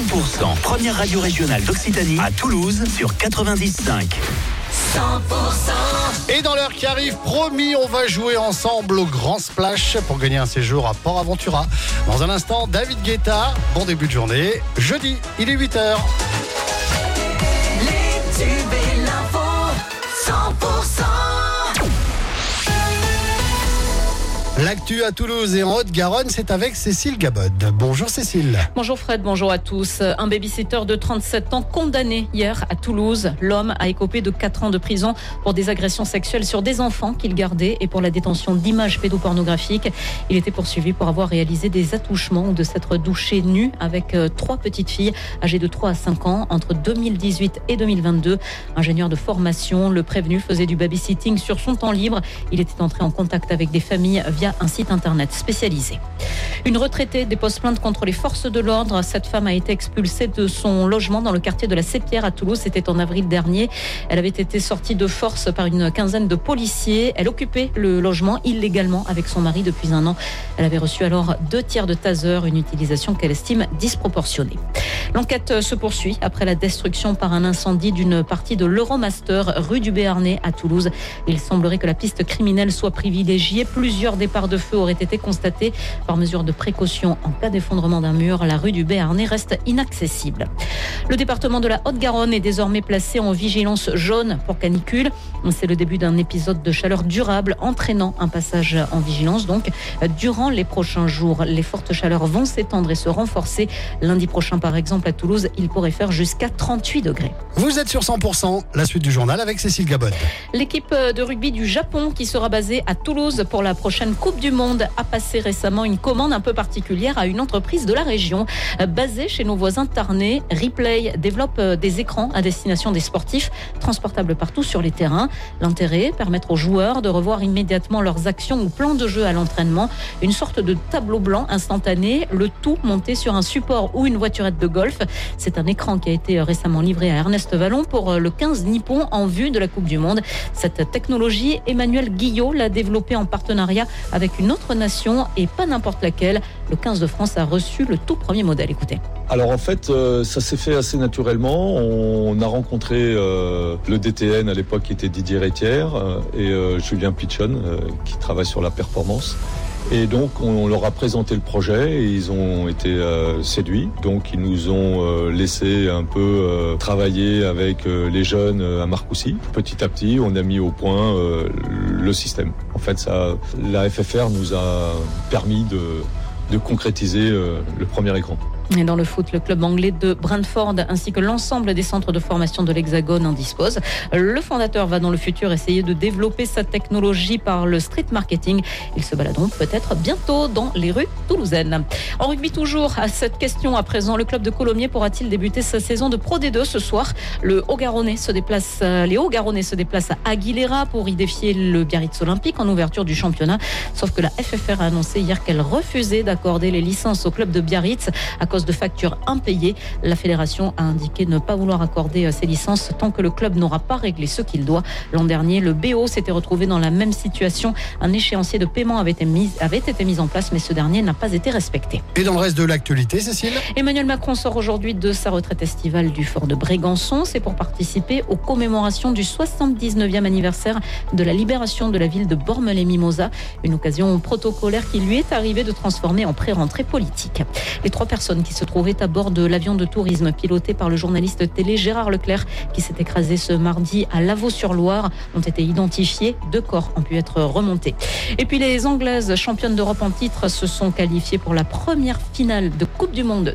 100%, première radio régionale d'Occitanie à Toulouse sur 95. 100% Et dans l'heure qui arrive, promis, on va jouer ensemble au Grand Splash pour gagner un séjour à Port Aventura. Dans un instant, David Guetta, bon début de journée. Jeudi, il est 8h. Les tubes et l'info 100% L'actu à Toulouse et en Haute-Garonne, c'est avec Cécile Gabod. Bonjour Cécile. Bonjour Fred, bonjour à tous. Un babysitter de 37 ans condamné hier à Toulouse. L'homme a écopé de 4 ans de prison pour des agressions sexuelles sur des enfants qu'il gardait et pour la détention d'images pédopornographiques. Il était poursuivi pour avoir réalisé des attouchements ou de s'être douché nu avec euh, trois petites filles âgées de 3 à 5 ans entre 2018 et 2022. Ingénieur de formation, le prévenu faisait du babysitting sur son temps libre. Il était entré en contact avec des familles via un site internet spécialisé. Une retraitée dépose plainte contre les forces de l'ordre. Cette femme a été expulsée de son logement dans le quartier de la Sépière à Toulouse. C'était en avril dernier. Elle avait été sortie de force par une quinzaine de policiers. Elle occupait le logement illégalement avec son mari depuis un an. Elle avait reçu alors deux tiers de taser, une utilisation qu'elle estime disproportionnée. L'enquête se poursuit après la destruction par un incendie d'une partie de l'Euromaster rue du Béarnais à Toulouse. Il semblerait que la piste criminelle soit privilégiée. Plusieurs départs de feu auraient été constatés. Par mesure de précaution, en cas d'effondrement d'un mur, la rue du Béarnais reste inaccessible. Le département de la Haute-Garonne est désormais placé en vigilance jaune pour canicule. C'est le début d'un épisode de chaleur durable entraînant un passage en vigilance. Donc, durant les prochains jours, les fortes chaleurs vont s'étendre et se renforcer. Lundi prochain, par exemple, à Toulouse, il pourrait faire jusqu'à 38 degrés. Vous êtes sur 100%, la suite du journal avec Cécile Gabod. L'équipe de rugby du Japon, qui sera basée à Toulouse pour la prochaine Coupe du Monde, a passé récemment une commande un peu particulière à une entreprise de la région. Basée chez nos voisins tarnais, Replay développe des écrans à destination des sportifs, transportables partout sur les terrains. L'intérêt, permettre aux joueurs de revoir immédiatement leurs actions ou plans de jeu à l'entraînement. Une sorte de tableau blanc instantané, le tout monté sur un support ou une voiturette de golf. C'est un écran qui a été récemment livré à Ernest Vallon pour le 15 Nippon en vue de la Coupe du Monde. Cette technologie, Emmanuel Guillot l'a développée en partenariat avec une autre nation et pas n'importe laquelle. Le 15 de France a reçu le tout premier modèle. Écoutez. Alors en fait, euh, ça s'est fait assez naturellement. On a rencontré euh, le DTN à l'époque qui était Didier Rétière euh, et Julien Pichon qui travaille sur la performance. Et donc on leur a présenté le projet et ils ont été euh, séduits. Donc ils nous ont euh, laissé un peu euh, travailler avec les jeunes à Marcoussis. Petit à petit, on a mis au point le système. En fait, ça, la FFR nous a permis de, concrétiser le premier écran. Et dans le foot, le club anglais de Brentford ainsi que l'ensemble des centres de formation de l'Hexagone en disposent. Le fondateur va dans le futur essayer de développer sa technologie par le street marketing. Ils se baladeront peut-être bientôt dans les rues toulousaines. En rugby toujours, à cette question à présent, le club de Colomiers pourra-t-il débuter sa saison de Pro D2 ce soir? Le Haut-Garonnais se déplace, euh, les Hauts-Garonnais se déplacent à Aguilera pour y défier le Biarritz Olympique en ouverture du championnat. Sauf que la FFR a annoncé hier qu'elle refusait d'accorder les licences au club de Biarritz à cause de factures impayées. La fédération a indiqué ne pas vouloir accorder euh, ces licences tant que le club n'aura pas réglé ce qu'il doit. L'an dernier, le BO s'était retrouvé dans la même situation. Un échéancier de paiement avait été mis, avait été mis en place, mais ce dernier n'a pas été respecté. Et dans le reste de l'actualité, Cécile? Emmanuel Macron sort aujourd'hui de sa retraite estivale du fort de Brégançon. C'est pour participer aux commémorations du 79e anniversaire de la libération de la ville de Bormes-les-Mimosas. Une occasion protocolaire qui lui est arrivée de transformer en pré-rentrée politique. Les trois personnes qui se trouvaient à bord de l'avion de tourisme piloté par le journaliste télé Gérard Leclerc qui s'est écrasé ce mardi à Lavaux-sur-Loire ont été identifiés. Deux corps ont pu être remontés. Et puis les Anglaises championnes d'Europe en titre se sont qualifiées pour la première finale de Coupe du Monde de